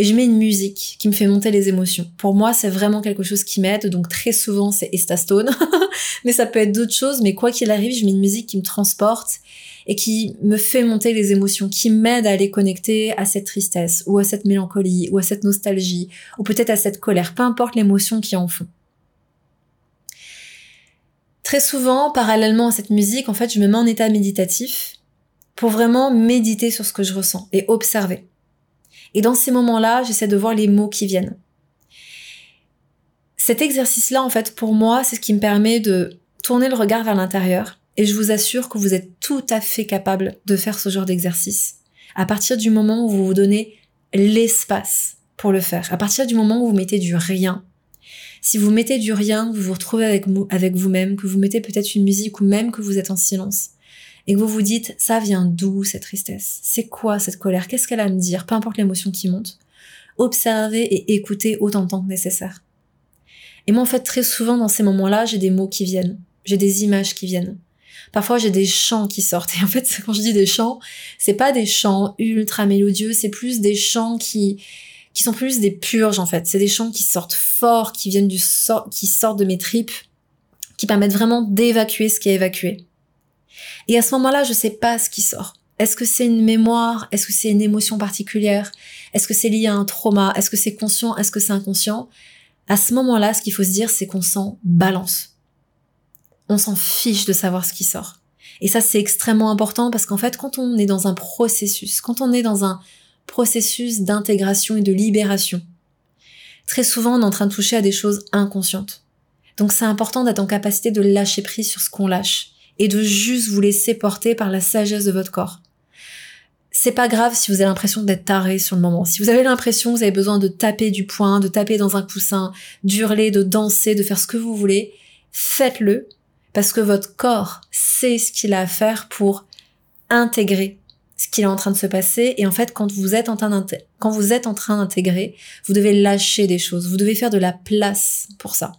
Et je mets une musique qui me fait monter les émotions. Pour moi, c'est vraiment quelque chose qui m'aide. Donc très souvent, c'est Estastone. *laughs* mais ça peut être d'autres choses. Mais quoi qu'il arrive, je mets une musique qui me transporte et qui me fait monter les émotions, qui m'aide à aller connecter à cette tristesse ou à cette mélancolie ou à cette nostalgie ou peut-être à cette colère, peu importe l'émotion qui en font. Très souvent, parallèlement à cette musique, en fait, je me mets en état méditatif pour vraiment méditer sur ce que je ressens et observer. Et dans ces moments-là, j'essaie de voir les mots qui viennent. Cet exercice-là, en fait, pour moi, c'est ce qui me permet de tourner le regard vers l'intérieur et je vous assure que vous êtes tout à fait capable de faire ce genre d'exercice. À partir du moment où vous vous donnez l'espace pour le faire, à partir du moment où vous mettez du rien. Si vous mettez du rien, vous vous retrouvez avec, avec vous-même, que vous mettez peut-être une musique ou même que vous êtes en silence, et que vous vous dites, ça vient d'où cette tristesse? C'est quoi cette colère? Qu'est-ce qu'elle a à me dire? Peu importe l'émotion qui monte. Observez et écoutez autant de temps que nécessaire. Et moi, en fait, très souvent, dans ces moments-là, j'ai des mots qui viennent. J'ai des images qui viennent. Parfois, j'ai des chants qui sortent. Et en fait, *laughs* quand je dis des chants, c'est pas des chants ultra mélodieux, c'est plus des chants qui, qui sont plus des purges, en fait. C'est des chants qui sortent fort, qui viennent du sort, qui sortent de mes tripes, qui permettent vraiment d'évacuer ce qui est évacué. Et à ce moment-là, je sais pas ce qui sort. Est-ce que c'est une mémoire? Est-ce que c'est une émotion particulière? Est-ce que c'est lié à un trauma? Est-ce que c'est conscient? Est-ce que c'est inconscient? À ce moment-là, ce qu'il faut se dire, c'est qu'on s'en balance. On s'en fiche de savoir ce qui sort. Et ça, c'est extrêmement important parce qu'en fait, quand on est dans un processus, quand on est dans un processus d'intégration et de libération, très souvent, on est en train de toucher à des choses inconscientes. Donc, c'est important d'être en capacité de lâcher prise sur ce qu'on lâche et de juste vous laisser porter par la sagesse de votre corps. C'est pas grave si vous avez l'impression d'être taré sur le moment. Si vous avez l'impression que vous avez besoin de taper du poing, de taper dans un coussin, d'hurler, de danser, de faire ce que vous voulez, faites-le parce que votre corps sait ce qu'il a à faire pour intégrer ce qu'il est en train de se passer. Et en fait, quand vous êtes en train quand vous êtes en train d'intégrer, vous devez lâcher des choses. Vous devez faire de la place pour ça.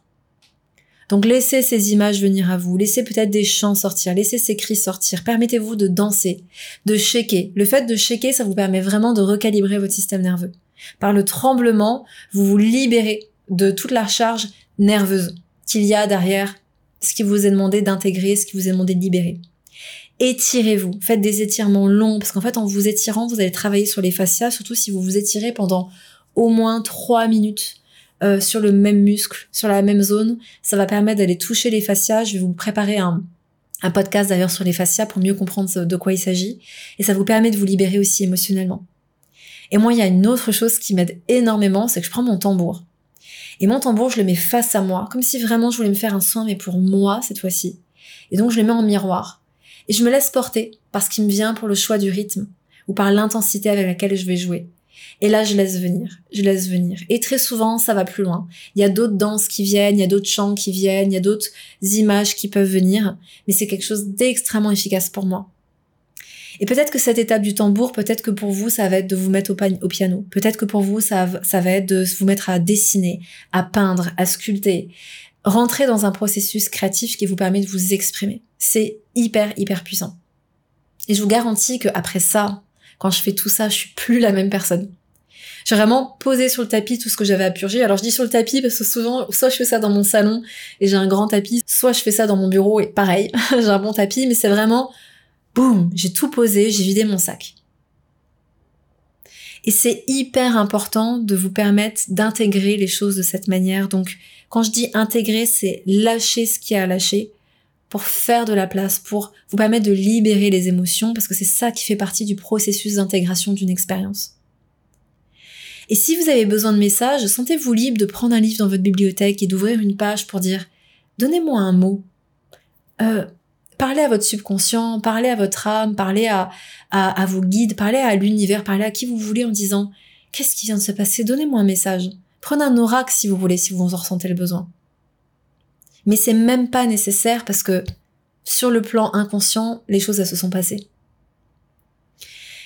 Donc laissez ces images venir à vous, laissez peut-être des chants sortir, laissez ces cris sortir, permettez-vous de danser, de shaker. Le fait de shaker, ça vous permet vraiment de recalibrer votre système nerveux. Par le tremblement, vous vous libérez de toute la charge nerveuse qu'il y a derrière ce qui vous est demandé d'intégrer, ce qui vous est demandé de libérer. Étirez-vous, faites des étirements longs, parce qu'en fait, en vous étirant, vous allez travailler sur les fascias, surtout si vous vous étirez pendant au moins 3 minutes euh, sur le même muscle, sur la même zone. Ça va permettre d'aller toucher les fascias. Je vais vous préparer un, un podcast d'ailleurs sur les fascias pour mieux comprendre de quoi il s'agit. Et ça vous permet de vous libérer aussi émotionnellement. Et moi, il y a une autre chose qui m'aide énormément, c'est que je prends mon tambour. Et mon tambour, je le mets face à moi, comme si vraiment je voulais me faire un soin, mais pour moi cette fois-ci. Et donc je le mets en miroir. Et je me laisse porter par ce qui me vient pour le choix du rythme, ou par l'intensité avec laquelle je vais jouer. Et là, je laisse venir, je laisse venir. Et très souvent, ça va plus loin. Il y a d'autres danses qui viennent, il y a d'autres chants qui viennent, il y a d'autres images qui peuvent venir, mais c'est quelque chose d'extrêmement efficace pour moi. Et peut-être que cette étape du tambour, peut-être que pour vous, ça va être de vous mettre au, piano. Peut-être que pour vous, ça, ça va être de vous mettre à dessiner, à peindre, à sculpter. Rentrer dans un processus créatif qui vous permet de vous exprimer. C'est hyper, hyper puissant. Et je vous garantis que après ça, quand je fais tout ça, je suis plus la même personne. J'ai vraiment posé sur le tapis tout ce que j'avais à purger. Alors je dis sur le tapis parce que souvent, soit je fais ça dans mon salon et j'ai un grand tapis, soit je fais ça dans mon bureau et pareil, *laughs* j'ai un bon tapis, mais c'est vraiment, boum, j'ai tout posé, j'ai vidé mon sac. Et c'est hyper important de vous permettre d'intégrer les choses de cette manière. Donc, quand je dis intégrer, c'est lâcher ce qui a à lâcher pour faire de la place, pour vous permettre de libérer les émotions, parce que c'est ça qui fait partie du processus d'intégration d'une expérience. Et si vous avez besoin de messages, sentez-vous libre de prendre un livre dans votre bibliothèque et d'ouvrir une page pour dire Donnez-moi un mot. Euh, parlez à votre subconscient, parlez à votre âme, parlez à, à, vos guides, parlez à l'univers, parlez à qui vous voulez en disant Qu'est-ce qui vient de se passer? Donnez-moi un message. Prenez un oracle si vous voulez, si vous en ressentez le besoin. Mais c'est même pas nécessaire parce que sur le plan inconscient, les choses elles se sont passées.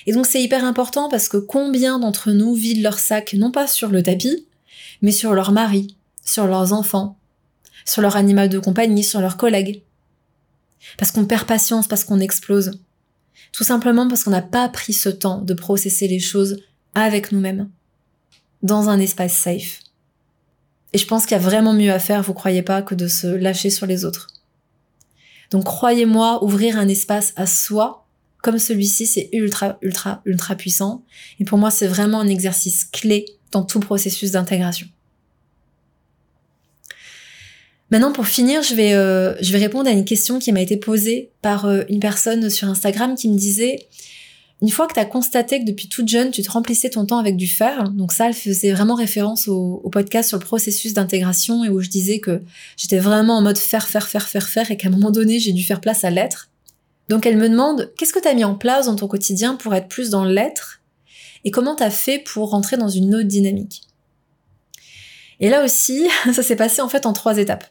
Et donc c'est hyper important parce que combien d'entre nous vident leur sac non pas sur le tapis, mais sur leur mari, sur leurs enfants, sur leur animal de compagnie, sur leurs collègues. Parce qu'on perd patience, parce qu'on explose. Tout simplement parce qu'on n'a pas pris ce temps de processer les choses avec nous-mêmes, dans un espace safe. Et je pense qu'il y a vraiment mieux à faire, vous croyez pas, que de se lâcher sur les autres. Donc croyez-moi, ouvrir un espace à soi, comme celui-ci, c'est ultra, ultra, ultra puissant. Et pour moi, c'est vraiment un exercice clé dans tout processus d'intégration. Maintenant, pour finir, je vais, euh, je vais répondre à une question qui m'a été posée par euh, une personne sur Instagram qui me disait une fois que tu as constaté que depuis toute jeune, tu te remplissais ton temps avec du fer, donc ça, elle faisait vraiment référence au, podcast sur le processus d'intégration et où je disais que j'étais vraiment en mode faire, faire, faire, faire, faire et qu'à un moment donné, j'ai dû faire place à l'être. Donc elle me demande, qu'est-ce que tu as mis en place dans ton quotidien pour être plus dans l'être et comment tu as fait pour rentrer dans une autre dynamique? Et là aussi, *laughs* ça s'est passé en fait en trois étapes.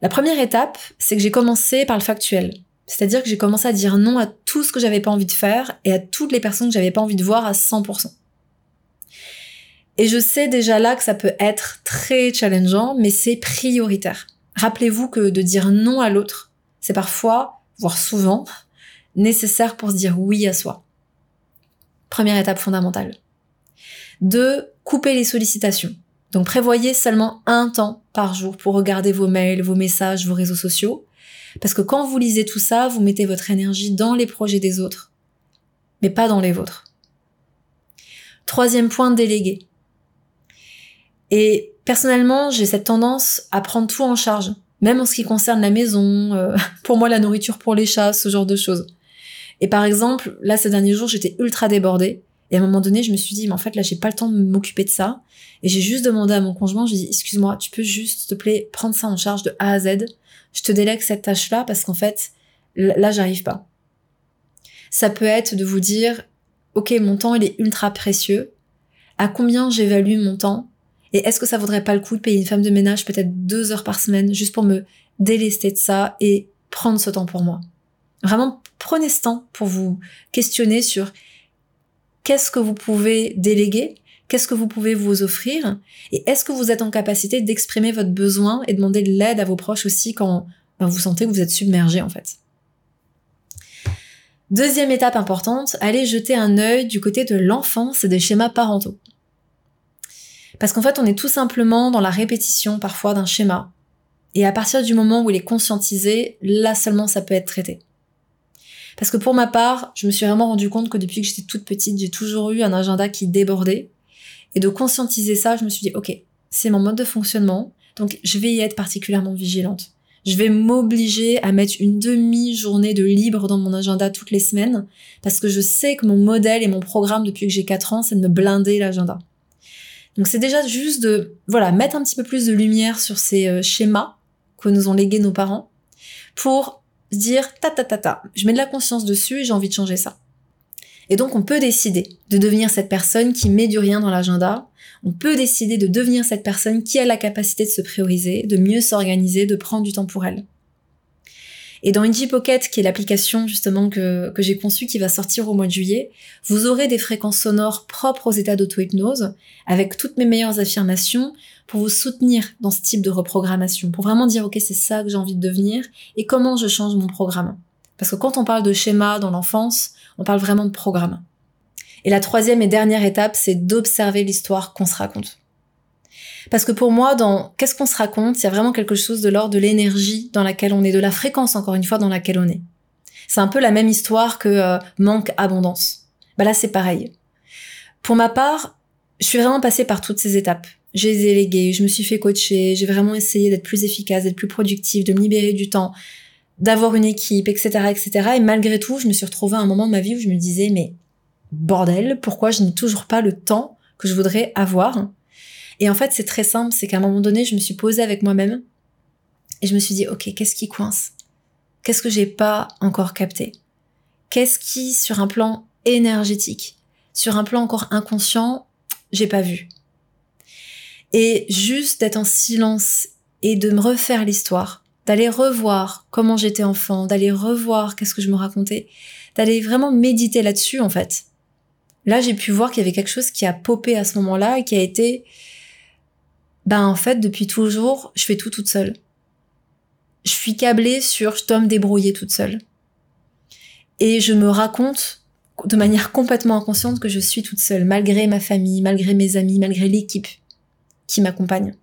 La première étape, c'est que j'ai commencé par le factuel. C'est-à-dire que j'ai commencé à dire non à tout ce que j'avais pas envie de faire et à toutes les personnes que j'avais pas envie de voir à 100%. Et je sais déjà là que ça peut être très challengeant, mais c'est prioritaire. Rappelez-vous que de dire non à l'autre, c'est parfois, voire souvent, nécessaire pour se dire oui à soi. Première étape fondamentale. Deux, couper les sollicitations. Donc prévoyez seulement un temps par jour pour regarder vos mails, vos messages, vos réseaux sociaux. Parce que quand vous lisez tout ça, vous mettez votre énergie dans les projets des autres, mais pas dans les vôtres. Troisième point, déléguer. Et personnellement, j'ai cette tendance à prendre tout en charge, même en ce qui concerne la maison, euh, *laughs* pour moi la nourriture pour les chats, ce genre de choses. Et par exemple, là ces derniers jours, j'étais ultra débordée. Et à un moment donné, je me suis dit, mais en fait, là, j'ai pas le temps de m'occuper de ça. Et j'ai juste demandé à mon conjoint, j'ai dit, excuse-moi, tu peux juste, s'il te plaît, prendre ça en charge de A à Z? Je te délègue cette tâche-là parce qu'en fait, là, j'arrive pas. Ça peut être de vous dire, ok, mon temps, il est ultra précieux. À combien j'évalue mon temps? Et est-ce que ça vaudrait pas le coup de payer une femme de ménage peut-être deux heures par semaine juste pour me délester de ça et prendre ce temps pour moi? Vraiment, prenez ce temps pour vous questionner sur qu'est-ce que vous pouvez déléguer Qu'est-ce que vous pouvez vous offrir Et est-ce que vous êtes en capacité d'exprimer votre besoin et demander de l'aide à vos proches aussi quand ben, vous sentez que vous êtes submergé en fait? Deuxième étape importante, allez jeter un œil du côté de l'enfance et des schémas parentaux. Parce qu'en fait, on est tout simplement dans la répétition parfois d'un schéma. Et à partir du moment où il est conscientisé, là seulement ça peut être traité. Parce que pour ma part, je me suis vraiment rendu compte que depuis que j'étais toute petite, j'ai toujours eu un agenda qui débordait. Et de conscientiser ça, je me suis dit, ok, c'est mon mode de fonctionnement, donc je vais y être particulièrement vigilante. Je vais m'obliger à mettre une demi-journée de libre dans mon agenda toutes les semaines, parce que je sais que mon modèle et mon programme depuis que j'ai 4 ans, c'est de me blinder l'agenda. Donc c'est déjà juste de, voilà, mettre un petit peu plus de lumière sur ces euh, schémas que nous ont légués nos parents, pour dire, ta ta ta ta, je mets de la conscience dessus et j'ai envie de changer ça. Et donc on peut décider de devenir cette personne qui met du rien dans l'agenda. On peut décider de devenir cette personne qui a la capacité de se prioriser, de mieux s'organiser, de prendre du temps pour elle. Et dans Indie Pocket, qui est l'application justement que, que j'ai conçue qui va sortir au mois de juillet, vous aurez des fréquences sonores propres aux états d'auto-hypnose, avec toutes mes meilleures affirmations pour vous soutenir dans ce type de reprogrammation, pour vraiment dire ok c'est ça que j'ai envie de devenir et comment je change mon programme. Parce que quand on parle de schéma dans l'enfance, on parle vraiment de programme. Et la troisième et dernière étape, c'est d'observer l'histoire qu'on se raconte. Parce que pour moi, dans qu'est-ce qu'on se raconte, il y a vraiment quelque chose de l'ordre de l'énergie dans laquelle on est, de la fréquence encore une fois dans laquelle on est. C'est un peu la même histoire que euh, manque abondance. Bah là, c'est pareil. Pour ma part, je suis vraiment passée par toutes ces étapes. J'ai délégué, je me suis fait coacher, j'ai vraiment essayé d'être plus efficace, d'être plus productive, de me libérer du temps, d'avoir une équipe, etc., etc. Et malgré tout, je me suis retrouvée à un moment de ma vie où je me disais, mais bordel, pourquoi je n'ai toujours pas le temps que je voudrais avoir? Et en fait, c'est très simple, c'est qu'à un moment donné, je me suis posée avec moi-même et je me suis dit, ok, qu'est-ce qui coince? Qu'est-ce que j'ai pas encore capté? Qu'est-ce qui, sur un plan énergétique, sur un plan encore inconscient, j'ai pas vu? Et juste d'être en silence et de me refaire l'histoire, d'aller revoir comment j'étais enfant, d'aller revoir qu'est-ce que je me racontais, d'aller vraiment méditer là-dessus en fait. Là, j'ai pu voir qu'il y avait quelque chose qui a popé à ce moment-là et qui a été ben en fait, depuis toujours, je fais tout toute seule. Je suis câblée sur je dois me débrouiller toute seule. Et je me raconte de manière complètement inconsciente que je suis toute seule, malgré ma famille, malgré mes amis, malgré l'équipe qui m'accompagne.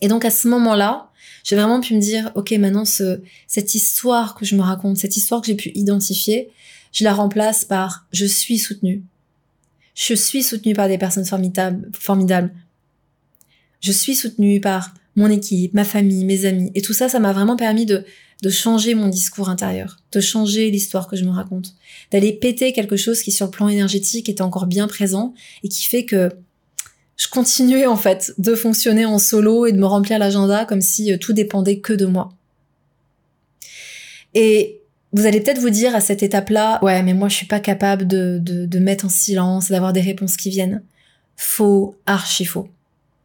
Et donc à ce moment-là, j'ai vraiment pu me dire, ok, maintenant ce, cette histoire que je me raconte, cette histoire que j'ai pu identifier, je la remplace par je suis soutenue. Je suis soutenue par des personnes formidables, formidables je suis soutenue par mon équipe, ma famille, mes amis. Et tout ça, ça m'a vraiment permis de, de changer mon discours intérieur, de changer l'histoire que je me raconte, d'aller péter quelque chose qui sur le plan énergétique était encore bien présent et qui fait que je continuais en fait de fonctionner en solo et de me remplir l'agenda comme si euh, tout dépendait que de moi. Et vous allez peut-être vous dire à cette étape-là, ouais, mais moi je suis pas capable de, de, de mettre en silence, d'avoir des réponses qui viennent. Faux, archi faux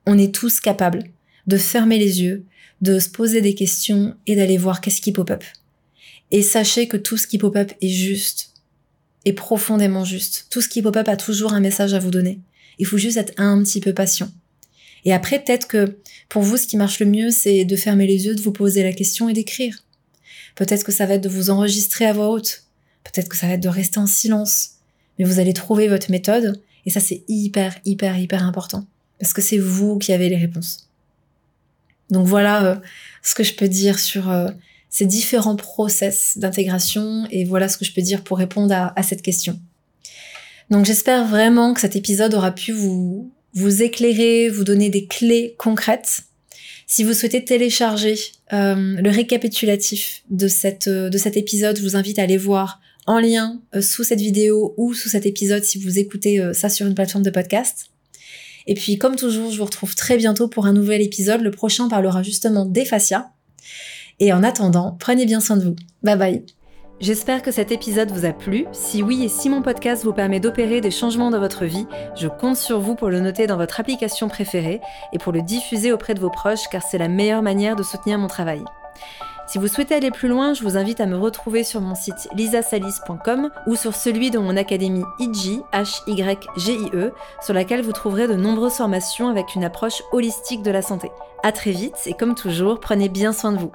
on est tous capables de fermer les yeux, de se poser des questions et d'aller voir qu'est-ce qui pop-up. Et sachez que tout ce qui pop-up est juste, est profondément juste. Tout ce qui pop-up a toujours un message à vous donner. Il faut juste être un petit peu patient. Et après, peut-être que pour vous, ce qui marche le mieux, c'est de fermer les yeux, de vous poser la question et d'écrire. Peut-être que ça va être de vous enregistrer à voix haute. Peut-être que ça va être de rester en silence. Mais vous allez trouver votre méthode. Et ça, c'est hyper, hyper, hyper important parce que c'est vous qui avez les réponses. Donc voilà euh, ce que je peux dire sur euh, ces différents process d'intégration et voilà ce que je peux dire pour répondre à, cette question. Donc j'espère vraiment que cet épisode aura pu vous, vous éclairer, vous donner des clés concrètes. Si vous souhaitez télécharger euh, le récapitulatif de, cette, de cet épisode, je vous invite à aller voir en lien sous cette vidéo ou sous cet épisode si vous écoutez ça sur une plateforme de podcast. Et puis, comme toujours, je vous retrouve très bientôt pour un nouvel épisode. Le prochain parlera justement des fascias. Et en attendant, prenez bien soin de vous. Bye bye. J'espère que cet épisode vous a plu. Si oui et si mon podcast vous permet d'opérer des changements dans votre vie, je compte sur vous pour le noter dans votre application préférée et pour le diffuser auprès de vos proches car c'est la meilleure manière de soutenir mon travail. Si vous souhaitez aller plus loin, je vous invite à me retrouver sur mon site lisasalis.com ou sur celui de mon académie IG, H-Y-G-I-E, sur laquelle vous trouverez de nombreuses formations avec une approche holistique de la santé. À très vite et comme toujours, prenez bien soin de vous.